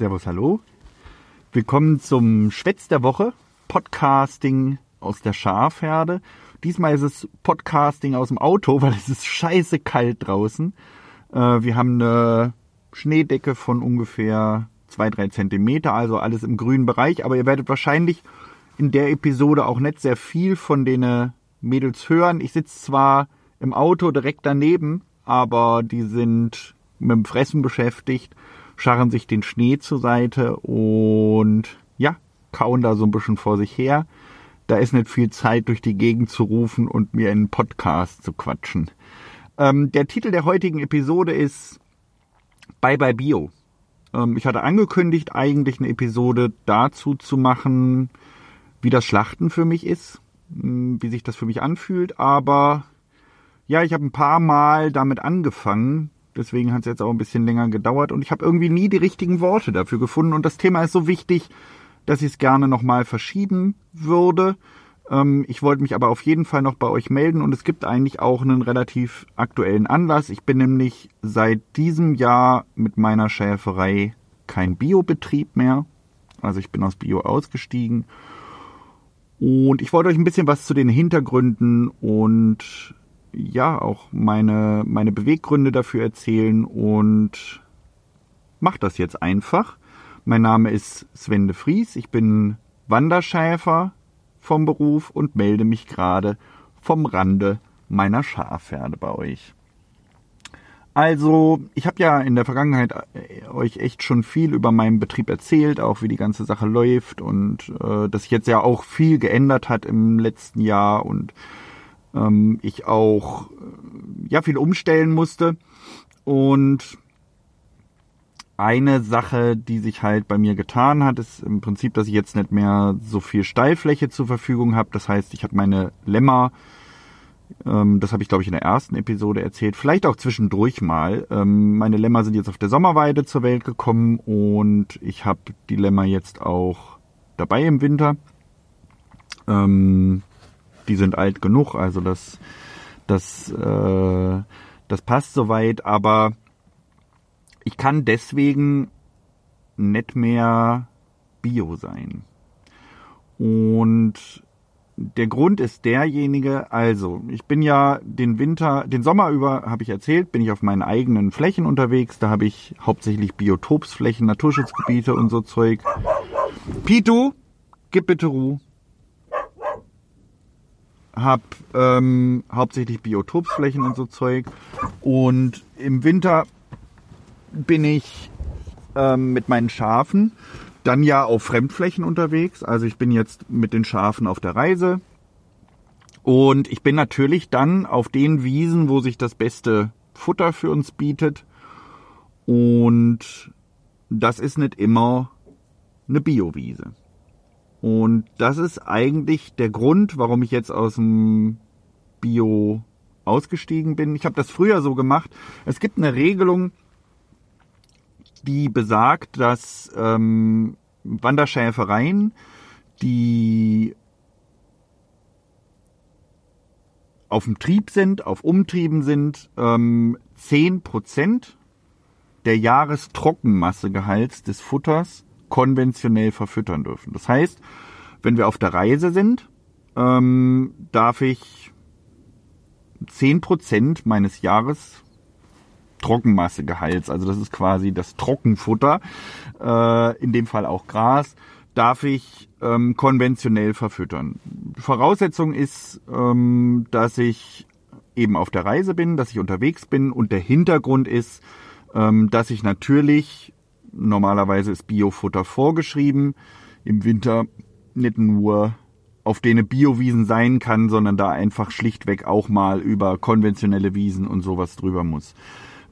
Servus, hallo. Willkommen zum Schwätz der Woche, Podcasting aus der Schafherde. Diesmal ist es Podcasting aus dem Auto, weil es ist scheiße kalt draußen. Äh, wir haben eine Schneedecke von ungefähr zwei, drei Zentimeter, also alles im grünen Bereich. Aber ihr werdet wahrscheinlich in der Episode auch nicht sehr viel von den Mädels hören. Ich sitze zwar im Auto direkt daneben, aber die sind mit dem Fressen beschäftigt, scharren sich den Schnee zur Seite und ja, kauen da so ein bisschen vor sich her. Da ist nicht viel Zeit, durch die Gegend zu rufen und mir in einen Podcast zu quatschen. Ähm, der Titel der heutigen Episode ist Bye Bye Bio. Ähm, ich hatte angekündigt, eigentlich eine Episode dazu zu machen, wie das Schlachten für mich ist, hm, wie sich das für mich anfühlt, aber ja, ich habe ein paar Mal damit angefangen, deswegen hat es jetzt auch ein bisschen länger gedauert und ich habe irgendwie nie die richtigen Worte dafür gefunden und das Thema ist so wichtig, dass ich es gerne nochmal verschieben würde. Ähm, ich wollte mich aber auf jeden Fall noch bei euch melden und es gibt eigentlich auch einen relativ aktuellen Anlass. Ich bin nämlich seit diesem Jahr mit meiner Schäferei kein Biobetrieb mehr. Also ich bin aus Bio ausgestiegen. Und ich wollte euch ein bisschen was zu den Hintergründen und ja, auch meine, meine Beweggründe dafür erzählen und mach das jetzt einfach. Mein Name ist Sven de Vries, ich bin Wanderschäfer vom Beruf und melde mich gerade vom Rande meiner Schafherde bei euch. Also, ich habe ja in der Vergangenheit äh, euch echt schon viel über meinen Betrieb erzählt, auch wie die ganze Sache läuft und äh, dass sich jetzt ja auch viel geändert hat im letzten Jahr und ähm, ich auch äh, ja viel umstellen musste und eine Sache, die sich halt bei mir getan hat, ist im Prinzip, dass ich jetzt nicht mehr so viel Steilfläche zur Verfügung habe. Das heißt, ich habe meine Lämmer, ähm, das habe ich glaube ich in der ersten Episode erzählt, vielleicht auch zwischendurch mal. Ähm, meine Lämmer sind jetzt auf der Sommerweide zur Welt gekommen und ich habe die Lämmer jetzt auch dabei im Winter. Ähm, die sind alt genug, also das, das, äh, das passt soweit, aber ich kann deswegen nicht mehr Bio sein. Und der Grund ist derjenige, also ich bin ja den Winter, den Sommer über, habe ich erzählt, bin ich auf meinen eigenen Flächen unterwegs. Da habe ich hauptsächlich Biotopsflächen, Naturschutzgebiete und so Zeug. Pitu, gib bitte Ruhe habe ähm, hauptsächlich Biotopsflächen und so Zeug. Und im Winter bin ich ähm, mit meinen Schafen dann ja auf Fremdflächen unterwegs. Also ich bin jetzt mit den Schafen auf der Reise. Und ich bin natürlich dann auf den Wiesen, wo sich das beste Futter für uns bietet. Und das ist nicht immer eine Biowiese. Und das ist eigentlich der Grund, warum ich jetzt aus dem Bio ausgestiegen bin. Ich habe das früher so gemacht. Es gibt eine Regelung, die besagt, dass ähm, Wanderschäfereien, die auf dem Trieb sind, auf Umtrieben sind, ähm, 10% der Jahrestrockenmassegehalts des Futters konventionell verfüttern dürfen. Das heißt, wenn wir auf der Reise sind, ähm, darf ich zehn Prozent meines Jahres Trockenmassegehalts, also das ist quasi das Trockenfutter, äh, in dem Fall auch Gras, darf ich ähm, konventionell verfüttern. Voraussetzung ist, ähm, dass ich eben auf der Reise bin, dass ich unterwegs bin und der Hintergrund ist, ähm, dass ich natürlich Normalerweise ist Biofutter vorgeschrieben. Im Winter nicht nur auf denen Biowiesen sein kann, sondern da einfach schlichtweg auch mal über konventionelle Wiesen und sowas drüber muss.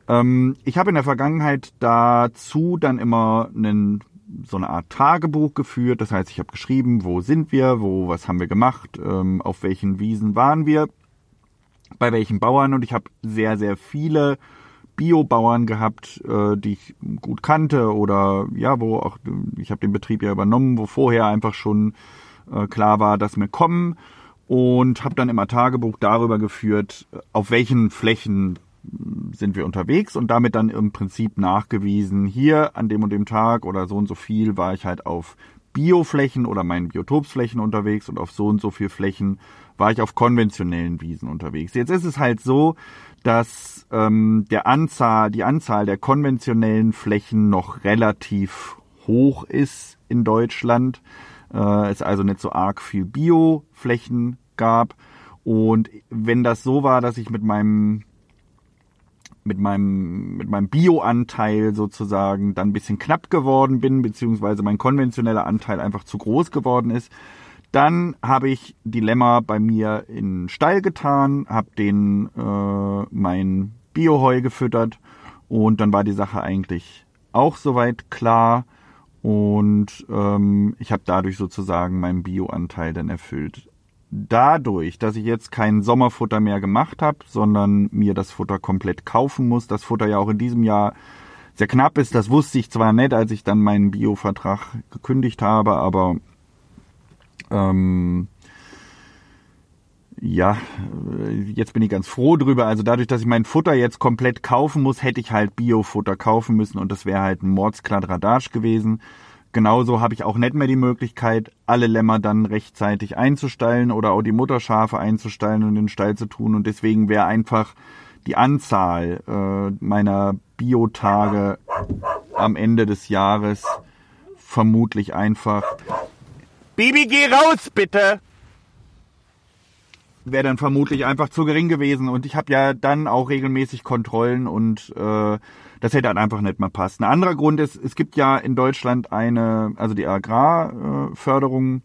Ähm, ich habe in der Vergangenheit dazu dann immer einen, so eine Art Tagebuch geführt. Das heißt, ich habe geschrieben, wo sind wir, wo, was haben wir gemacht, ähm, auf welchen Wiesen waren wir, bei welchen Bauern und ich habe sehr, sehr viele Biobauern gehabt, äh, die ich gut kannte oder ja, wo auch, ich habe den Betrieb ja übernommen, wo vorher einfach schon äh, klar war, dass wir kommen und habe dann immer Tagebuch darüber geführt, auf welchen Flächen sind wir unterwegs und damit dann im Prinzip nachgewiesen, hier an dem und dem Tag oder so und so viel war ich halt auf Bioflächen oder meinen Biotopsflächen unterwegs und auf so und so viel Flächen war ich auf konventionellen Wiesen unterwegs. Jetzt ist es halt so, dass ähm, der Anzahl, die Anzahl der konventionellen Flächen noch relativ hoch ist in Deutschland. Äh, es also nicht so arg viel Bioflächen gab. Und wenn das so war, dass ich mit meinem mit meinem, mit meinem Bio-Anteil sozusagen dann ein bisschen knapp geworden bin, beziehungsweise mein konventioneller Anteil einfach zu groß geworden ist. Dann habe ich die Lämmer bei mir in den Stall getan, habe den äh, mein Bioheu gefüttert und dann war die Sache eigentlich auch soweit klar und ähm, ich habe dadurch sozusagen meinen Bio-Anteil dann erfüllt dadurch, dass ich jetzt kein Sommerfutter mehr gemacht habe, sondern mir das Futter komplett kaufen muss, das Futter ja auch in diesem Jahr sehr knapp ist, das wusste ich zwar nicht, als ich dann meinen Bio-Vertrag gekündigt habe, aber ähm, ja, jetzt bin ich ganz froh drüber. Also dadurch, dass ich mein Futter jetzt komplett kaufen muss, hätte ich halt Bio-Futter kaufen müssen und das wäre halt ein Mordskladradasch gewesen. Genauso habe ich auch nicht mehr die Möglichkeit, alle Lämmer dann rechtzeitig einzustellen oder auch die Mutterschafe einzustellen und in den Stall zu tun. Und deswegen wäre einfach die Anzahl äh, meiner Biotage am Ende des Jahres vermutlich einfach. Baby, geh raus, bitte! Wäre dann vermutlich einfach zu gering gewesen. Und ich habe ja dann auch regelmäßig Kontrollen und äh, das hätte halt einfach nicht mehr passt. Ein anderer Grund ist, es gibt ja in Deutschland eine, also die Agrarförderung,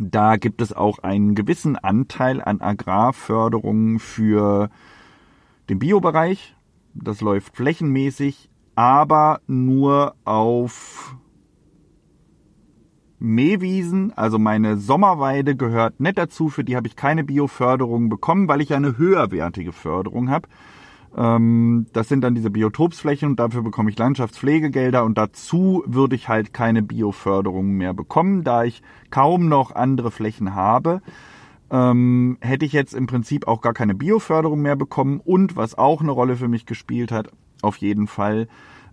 da gibt es auch einen gewissen Anteil an Agrarförderung für den Biobereich. Das läuft flächenmäßig, aber nur auf Mähwiesen, also meine Sommerweide gehört nicht dazu, für die habe ich keine Bioförderung bekommen, weil ich eine höherwertige Förderung habe. Ähm, das sind dann diese Biotopsflächen und dafür bekomme ich Landschaftspflegegelder und dazu würde ich halt keine Bioförderung mehr bekommen, da ich kaum noch andere Flächen habe. Ähm, hätte ich jetzt im Prinzip auch gar keine Bioförderung mehr bekommen und was auch eine Rolle für mich gespielt hat, auf jeden Fall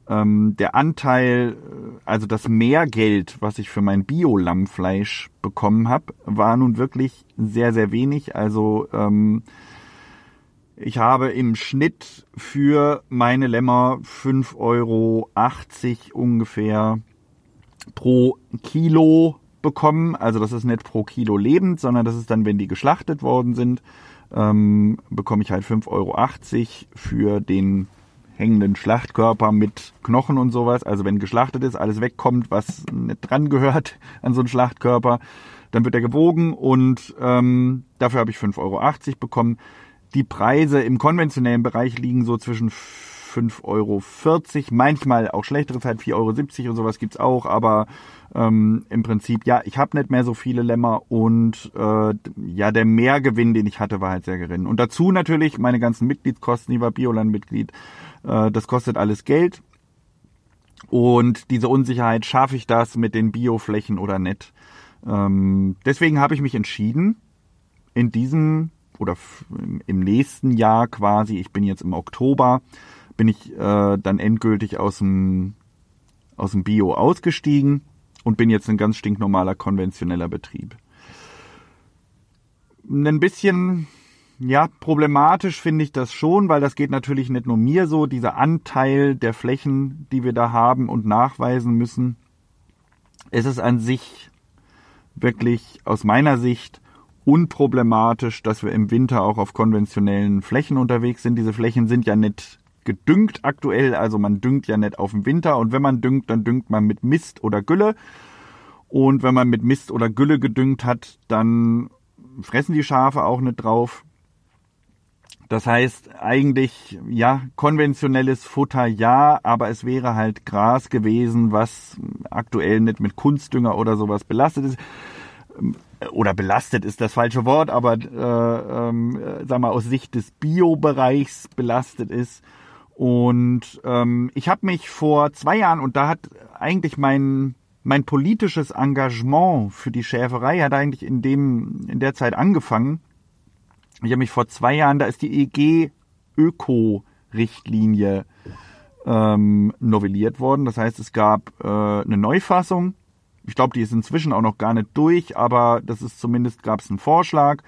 ähm, der Anteil, äh, also das Mehrgeld, was ich für mein Bio-Lammfleisch bekommen habe, war nun wirklich sehr, sehr wenig. Also ähm, ich habe im Schnitt für meine Lämmer 5,80 Euro ungefähr pro Kilo bekommen. Also das ist nicht pro Kilo lebend, sondern das ist dann, wenn die geschlachtet worden sind, ähm, bekomme ich halt 5,80 Euro für den hängenden Schlachtkörper mit Knochen und sowas. Also wenn geschlachtet ist, alles wegkommt, was nicht dran gehört an so einen Schlachtkörper, dann wird er gewogen und ähm, dafür habe ich 5,80 Euro bekommen. Die Preise im konventionellen Bereich liegen so zwischen 5,40 Euro, manchmal auch schlechtere Zeit, 4,70 Euro und sowas gibt's auch, aber ähm, im Prinzip, ja, ich habe nicht mehr so viele Lämmer und äh, ja, der Mehrgewinn, den ich hatte, war halt sehr gering. Und dazu natürlich meine ganzen Mitgliedskosten, ich war Bioland-Mitglied, äh, das kostet alles Geld. Und diese Unsicherheit, schaffe ich das mit den Bioflächen oder nicht? Ähm, deswegen habe ich mich entschieden, in diesem oder im nächsten Jahr quasi, ich bin jetzt im Oktober, bin ich äh, dann endgültig aus dem, aus dem Bio ausgestiegen und bin jetzt ein ganz stinknormaler konventioneller Betrieb. Ein bisschen, ja, problematisch finde ich das schon, weil das geht natürlich nicht nur mir so, dieser Anteil der Flächen, die wir da haben und nachweisen müssen. Es ist an sich wirklich aus meiner Sicht unproblematisch, dass wir im Winter auch auf konventionellen Flächen unterwegs sind. Diese Flächen sind ja nicht gedüngt aktuell, also man düngt ja nicht auf dem Winter und wenn man düngt, dann düngt man mit Mist oder Gülle. Und wenn man mit Mist oder Gülle gedüngt hat, dann fressen die Schafe auch nicht drauf. Das heißt eigentlich, ja, konventionelles Futter ja, aber es wäre halt Gras gewesen, was aktuell nicht mit Kunstdünger oder sowas belastet ist oder belastet ist das falsche Wort, aber äh, ähm, sag mal aus Sicht des Bio-Bereichs belastet ist. Und ähm, ich habe mich vor zwei Jahren und da hat eigentlich mein mein politisches Engagement für die Schäferei hat eigentlich in dem in der Zeit angefangen. Ich habe mich vor zwei Jahren, da ist die EG Öko-Richtlinie ähm, novelliert worden. Das heißt, es gab äh, eine Neufassung. Ich glaube, die ist inzwischen auch noch gar nicht durch, aber das ist zumindest gab es einen Vorschlag.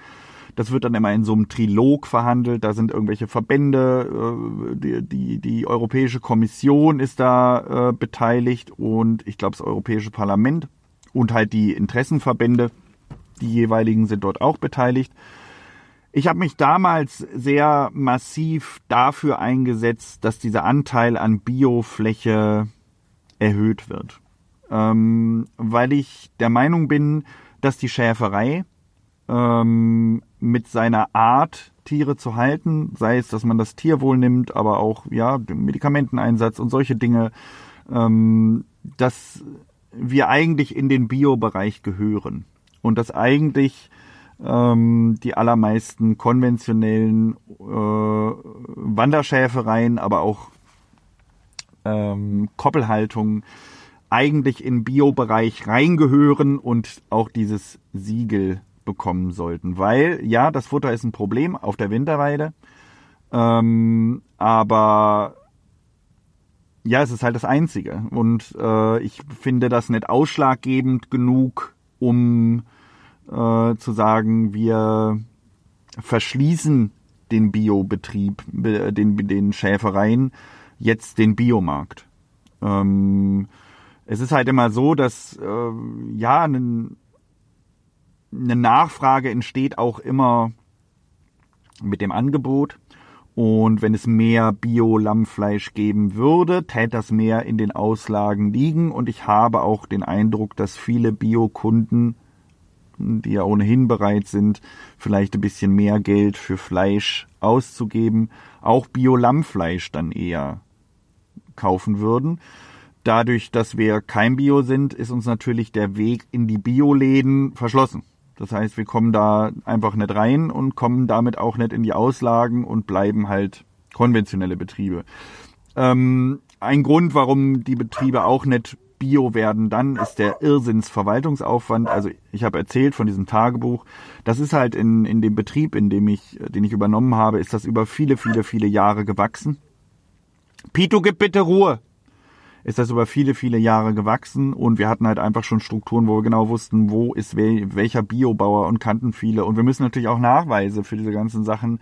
Das wird dann immer in so einem Trilog verhandelt. Da sind irgendwelche Verbände, äh, die, die, die Europäische Kommission ist da äh, beteiligt und ich glaube das Europäische Parlament und halt die Interessenverbände, die jeweiligen sind dort auch beteiligt. Ich habe mich damals sehr massiv dafür eingesetzt, dass dieser Anteil an Biofläche erhöht wird. Ähm, weil ich der Meinung bin, dass die Schäferei ähm, mit seiner Art, Tiere zu halten, sei es, dass man das Tierwohl nimmt, aber auch ja den Medikamenteneinsatz und solche Dinge, ähm, dass wir eigentlich in den Bio-Bereich gehören und dass eigentlich ähm, die allermeisten konventionellen äh, Wanderschäfereien, aber auch ähm, Koppelhaltungen eigentlich in Bio-Bereich reingehören und auch dieses Siegel bekommen sollten. Weil, ja, das Futter ist ein Problem auf der Winterweide, ähm, aber ja, es ist halt das Einzige. Und äh, ich finde das nicht ausschlaggebend genug, um äh, zu sagen, wir verschließen den Biobetrieb, den, den Schäfereien, jetzt den Biomarkt. Ähm, es ist halt immer so, dass äh, ja eine, eine Nachfrage entsteht auch immer mit dem Angebot. Und wenn es mehr Bio-Lammfleisch geben würde, täte das mehr in den Auslagen liegen. Und ich habe auch den Eindruck, dass viele Bio-Kunden, die ja ohnehin bereit sind, vielleicht ein bisschen mehr Geld für Fleisch auszugeben, auch Bio-Lammfleisch dann eher kaufen würden. Dadurch, dass wir kein Bio sind, ist uns natürlich der Weg in die Bioläden verschlossen. Das heißt, wir kommen da einfach nicht rein und kommen damit auch nicht in die Auslagen und bleiben halt konventionelle Betriebe. Ähm, ein Grund, warum die Betriebe auch nicht Bio werden dann, ist der Irrsinnsverwaltungsaufwand. Also ich habe erzählt von diesem Tagebuch. Das ist halt in, in dem Betrieb, in dem ich, den ich übernommen habe, ist das über viele, viele, viele Jahre gewachsen. Pito, gib bitte Ruhe ist das über viele, viele Jahre gewachsen und wir hatten halt einfach schon Strukturen, wo wir genau wussten, wo ist wel, welcher Biobauer und kannten viele. Und wir müssen natürlich auch Nachweise für diese ganzen Sachen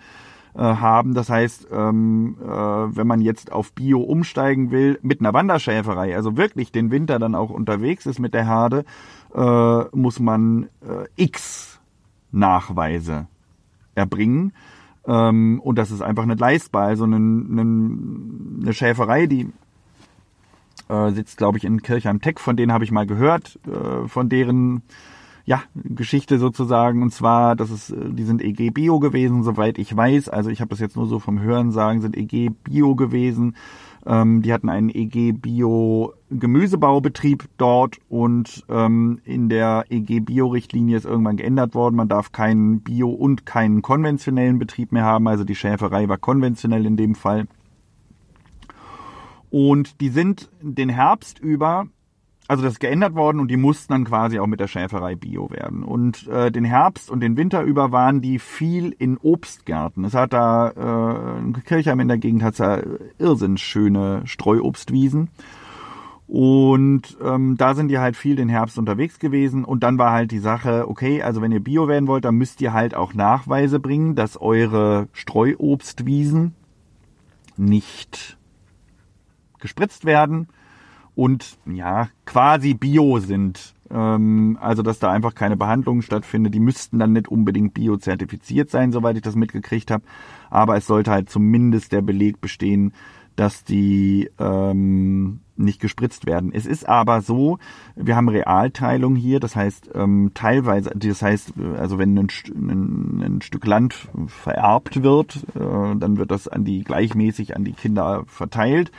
äh, haben. Das heißt, ähm, äh, wenn man jetzt auf Bio umsteigen will, mit einer Wanderschäferei, also wirklich den Winter dann auch unterwegs ist mit der Herde, äh, muss man äh, X Nachweise erbringen. Ähm, und das ist einfach nicht leistbar. Also eine, eine, eine Schäferei, die äh, sitzt, glaube ich, in Kirchheim-Tech. Von denen habe ich mal gehört, äh, von deren ja, Geschichte sozusagen. Und zwar, das ist, äh, die sind EG Bio gewesen, soweit ich weiß. Also ich habe das jetzt nur so vom Hören sagen, sind EG Bio gewesen. Ähm, die hatten einen EG Bio Gemüsebaubetrieb dort und ähm, in der EG Bio Richtlinie ist irgendwann geändert worden. Man darf keinen Bio und keinen konventionellen Betrieb mehr haben. Also die Schäferei war konventionell in dem Fall. Und die sind den Herbst über, also das ist geändert worden und die mussten dann quasi auch mit der Schäferei Bio werden. Und äh, den Herbst und den Winter über waren die viel in Obstgärten. Es hat da, äh, Kirchheim in der Gegend hat da irrsinnig schöne Streuobstwiesen. Und ähm, da sind die halt viel den Herbst unterwegs gewesen. Und dann war halt die Sache, okay, also wenn ihr Bio werden wollt, dann müsst ihr halt auch Nachweise bringen, dass eure Streuobstwiesen nicht gespritzt werden und ja, quasi bio sind. Ähm, also, dass da einfach keine Behandlung stattfindet. Die müssten dann nicht unbedingt biozertifiziert sein, soweit ich das mitgekriegt habe. Aber es sollte halt zumindest der Beleg bestehen, dass die ähm, nicht gespritzt werden. Es ist aber so, wir haben Realteilung hier, das heißt ähm, teilweise, das heißt, also wenn ein, ein, ein Stück Land vererbt wird, äh, dann wird das an die gleichmäßig an die Kinder verteilt.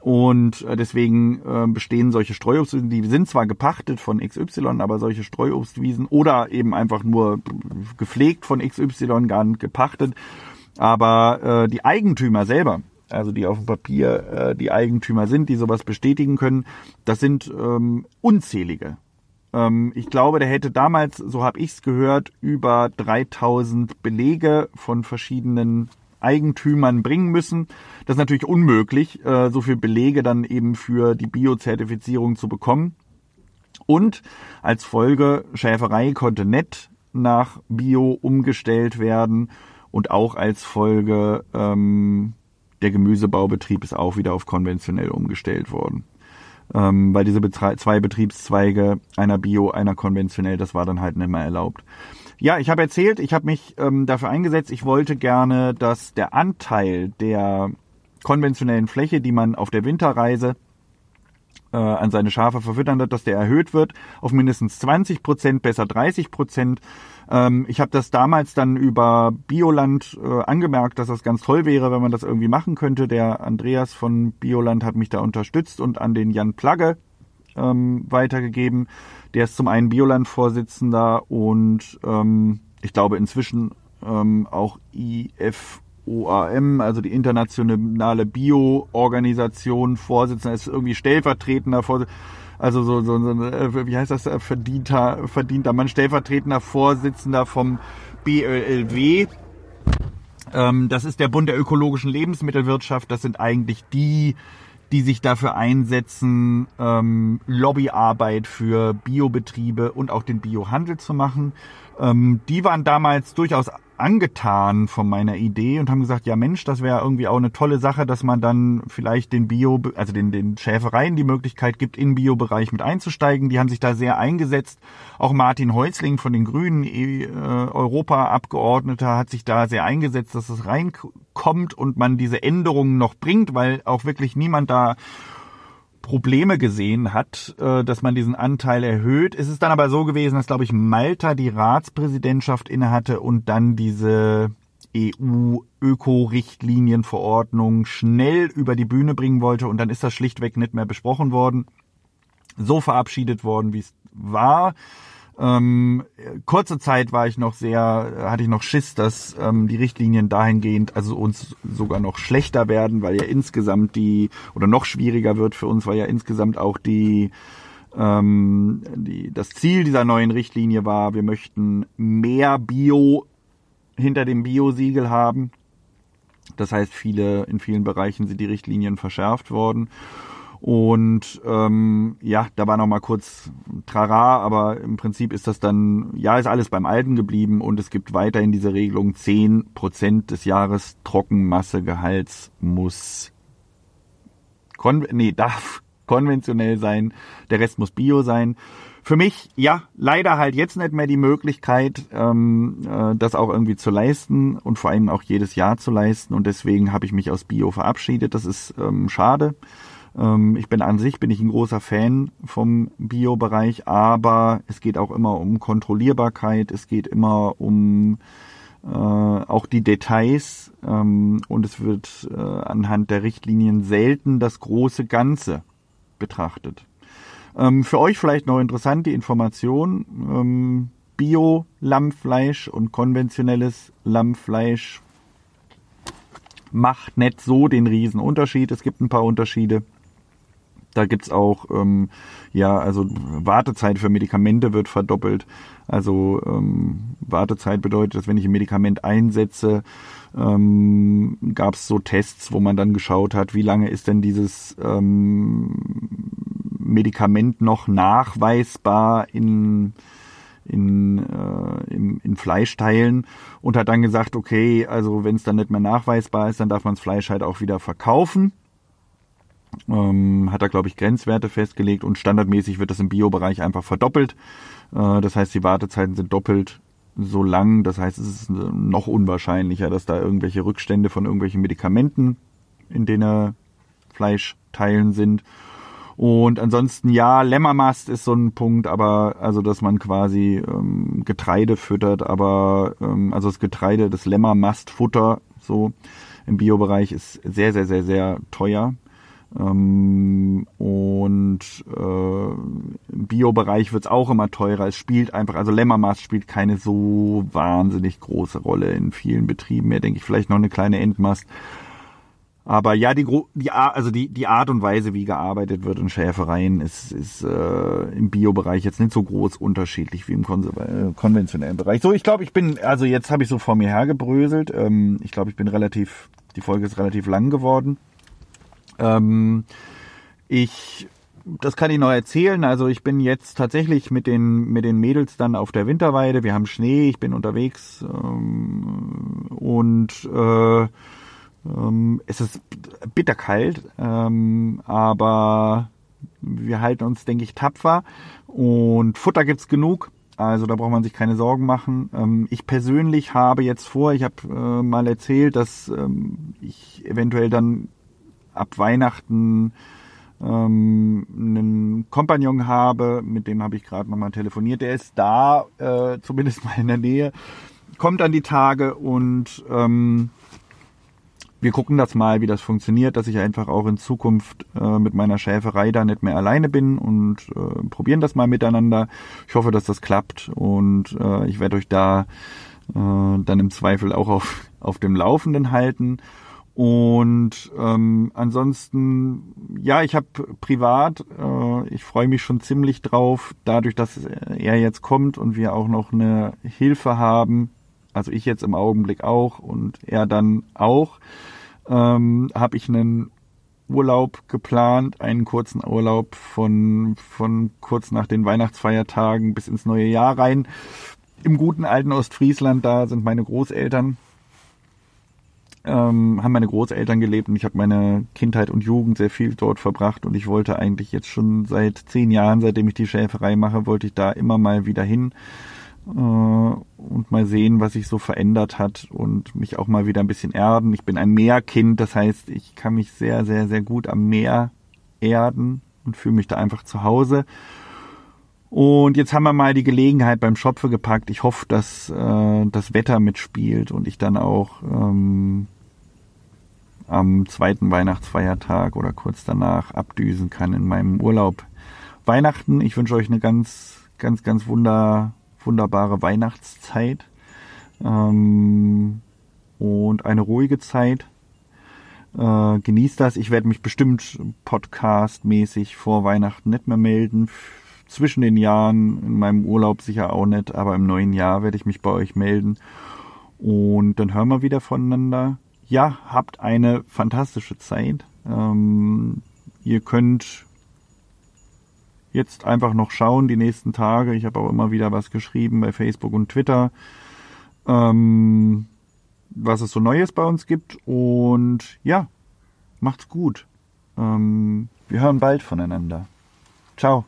Und äh, deswegen äh, bestehen solche Streuobstwiesen, die sind zwar gepachtet von XY, aber solche Streuobstwiesen oder eben einfach nur gepflegt von XY, gar nicht gepachtet. Aber äh, die Eigentümer selber, also die auf dem Papier äh, die Eigentümer sind, die sowas bestätigen können, das sind ähm, unzählige. Ähm, ich glaube, der hätte damals, so habe ich es gehört, über 3000 Belege von verschiedenen Eigentümern bringen müssen. Das ist natürlich unmöglich, äh, so viel Belege dann eben für die Biozertifizierung zu bekommen. Und als Folge, Schäferei konnte nett nach Bio umgestellt werden und auch als Folge ähm, der Gemüsebaubetrieb ist auch wieder auf konventionell umgestellt worden. Ähm, weil diese Betre zwei Betriebszweige, einer Bio, einer konventionell, das war dann halt nicht mehr erlaubt. Ja, ich habe erzählt, ich habe mich ähm, dafür eingesetzt, ich wollte gerne, dass der Anteil der konventionellen Fläche, die man auf der Winterreise äh, an seine Schafe verfüttern wird, dass der erhöht wird auf mindestens 20 Prozent, besser 30 Prozent. Ähm, ich habe das damals dann über Bioland äh, angemerkt, dass das ganz toll wäre, wenn man das irgendwie machen könnte. Der Andreas von Bioland hat mich da unterstützt und an den Jan Plagge ähm, weitergegeben. Der ist zum einen Bioland-Vorsitzender und ähm, ich glaube inzwischen ähm, auch IF OAM, also die internationale Bio-Organisation, Vorsitzender, ist irgendwie stellvertretender Vorsitzender, also so, so, so äh, wie heißt das, äh, verdienter, verdienter Mann, stellvertretender Vorsitzender vom BLW. Ähm, das ist der Bund der ökologischen Lebensmittelwirtschaft. Das sind eigentlich die, die sich dafür einsetzen, ähm, Lobbyarbeit für Biobetriebe und auch den Biohandel zu machen. Ähm, die waren damals durchaus angetan von meiner Idee und haben gesagt, ja Mensch, das wäre irgendwie auch eine tolle Sache, dass man dann vielleicht den Bio, also den, den Schäfereien die Möglichkeit gibt, in Biobereich mit einzusteigen. Die haben sich da sehr eingesetzt. Auch Martin Häusling von den Grünen, äh, Europaabgeordneter, hat sich da sehr eingesetzt, dass es reinkommt und man diese Änderungen noch bringt, weil auch wirklich niemand da Probleme gesehen hat, äh, dass man diesen Anteil erhöht. Es ist dann aber so gewesen, dass, glaube ich, Malta die Ratspräsidentschaft innehatte und dann diese EU-Öko-Richtlinienverordnung schnell über die Bühne bringen wollte und dann ist das schlichtweg nicht mehr besprochen worden, so verabschiedet worden, wie es war. Ähm, kurze Zeit war ich noch sehr, hatte ich noch Schiss, dass ähm, die Richtlinien dahingehend also uns sogar noch schlechter werden, weil ja insgesamt die oder noch schwieriger wird für uns, weil ja insgesamt auch die ähm, die, das Ziel dieser neuen Richtlinie war, wir möchten mehr Bio hinter dem Bio-Siegel haben. Das heißt, viele in vielen Bereichen sind die Richtlinien verschärft worden. Und ähm, ja, da war noch mal kurz Trara, aber im Prinzip ist das dann, ja, ist alles beim Alten geblieben und es gibt weiterhin diese Regelung, zehn Prozent des Jahres Trockenmassegehalts muss, kon nee, darf konventionell sein, der Rest muss Bio sein. Für mich, ja, leider halt jetzt nicht mehr die Möglichkeit, ähm, äh, das auch irgendwie zu leisten und vor allem auch jedes Jahr zu leisten. Und deswegen habe ich mich aus Bio verabschiedet. Das ist ähm, schade. Ähm, ich bin an sich bin ich ein großer Fan vom Bio-Bereich, aber es geht auch immer um Kontrollierbarkeit, es geht immer um äh, auch die Details ähm, und es wird äh, anhand der Richtlinien selten das große Ganze betrachtet. Ähm, für euch vielleicht noch interessant die Information, ähm, Bio-Lammfleisch und konventionelles Lammfleisch macht nicht so den riesen Unterschied. Es gibt ein paar Unterschiede. Da gibt's auch, ähm, ja, also Wartezeit für Medikamente wird verdoppelt. Also ähm, Wartezeit bedeutet, dass wenn ich ein Medikament einsetze, ähm, gab es so Tests, wo man dann geschaut hat, wie lange ist denn dieses ähm, Medikament noch nachweisbar in in, äh, in, in Fleischteilen und hat dann gesagt, okay, also wenn es dann nicht mehr nachweisbar ist, dann darf man das Fleisch halt auch wieder verkaufen ähm, hat er, glaube ich, Grenzwerte festgelegt und standardmäßig wird das im Biobereich einfach verdoppelt. Äh, das heißt, die Wartezeiten sind doppelt so lang. Das heißt, es ist noch unwahrscheinlicher, dass da irgendwelche Rückstände von irgendwelchen Medikamenten in denen Fleischteilen sind. Und ansonsten ja, Lämmermast ist so ein Punkt, aber also dass man quasi ähm, Getreide füttert, aber ähm, also das Getreide, das Lämmermastfutter so im Biobereich ist sehr, sehr, sehr, sehr teuer. Ähm, und äh, im Bio-Bereich wird es auch immer teurer. Es spielt einfach, also Lämmermast spielt keine so wahnsinnig große Rolle in vielen Betrieben mehr, denke ich, vielleicht noch eine kleine Endmast. Aber ja, die, die, also die, die Art und Weise, wie gearbeitet wird in Schäfereien, ist, ist äh, im Biobereich jetzt nicht so groß unterschiedlich wie im äh, konventionellen Bereich. So, ich glaube, ich bin, also jetzt habe ich so vor mir hergebröselt. Ähm, ich glaube, ich bin relativ, die Folge ist relativ lang geworden. Ähm, ich das kann ich noch erzählen. Also ich bin jetzt tatsächlich mit den mit den Mädels dann auf der Winterweide. Wir haben Schnee, ich bin unterwegs ähm, und äh, ähm, es ist bitterkalt, ähm, aber wir halten uns, denke ich, tapfer und Futter gibt's genug. Also da braucht man sich keine Sorgen machen. Ähm, ich persönlich habe jetzt vor, ich habe äh, mal erzählt, dass ähm, ich eventuell dann ab Weihnachten ähm, einen Kompagnon habe, mit dem habe ich gerade nochmal telefoniert. Der ist da, äh, zumindest mal in der Nähe, kommt an die Tage und ähm, wir gucken das mal, wie das funktioniert, dass ich einfach auch in Zukunft äh, mit meiner Schäferei da nicht mehr alleine bin und äh, probieren das mal miteinander. Ich hoffe, dass das klappt und äh, ich werde euch da äh, dann im Zweifel auch auf, auf dem Laufenden halten. Und ähm, ansonsten, ja, ich habe privat, äh, ich freue mich schon ziemlich drauf, dadurch, dass er jetzt kommt und wir auch noch eine Hilfe haben, also ich jetzt im Augenblick auch und er dann auch, ähm, habe ich einen Urlaub geplant, einen kurzen Urlaub von, von kurz nach den Weihnachtsfeiertagen bis ins neue Jahr rein. Im guten alten Ostfriesland, da sind meine Großeltern, ähm, haben meine Großeltern gelebt und ich habe meine Kindheit und Jugend sehr viel dort verbracht und ich wollte eigentlich jetzt schon seit zehn Jahren, seitdem ich die Schäferei mache, wollte ich da immer mal wieder hin äh, und mal sehen, was sich so verändert hat und mich auch mal wieder ein bisschen erden. Ich bin ein Meerkind, das heißt, ich kann mich sehr, sehr, sehr gut am Meer erden und fühle mich da einfach zu Hause. Und jetzt haben wir mal die Gelegenheit beim Schopfe gepackt. Ich hoffe, dass äh, das Wetter mitspielt und ich dann auch ähm, am zweiten Weihnachtsfeiertag oder kurz danach abdüsen kann in meinem Urlaub. Weihnachten, ich wünsche euch eine ganz, ganz, ganz wunder, wunderbare Weihnachtszeit ähm, und eine ruhige Zeit. Äh, genießt das. Ich werde mich bestimmt podcastmäßig vor Weihnachten nicht mehr melden. Zwischen den Jahren, in meinem Urlaub sicher auch nicht, aber im neuen Jahr werde ich mich bei euch melden. Und dann hören wir wieder voneinander. Ja, habt eine fantastische Zeit. Ähm, ihr könnt jetzt einfach noch schauen, die nächsten Tage. Ich habe auch immer wieder was geschrieben bei Facebook und Twitter, ähm, was es so Neues bei uns gibt. Und ja, macht's gut. Ähm, wir hören bald voneinander. Ciao.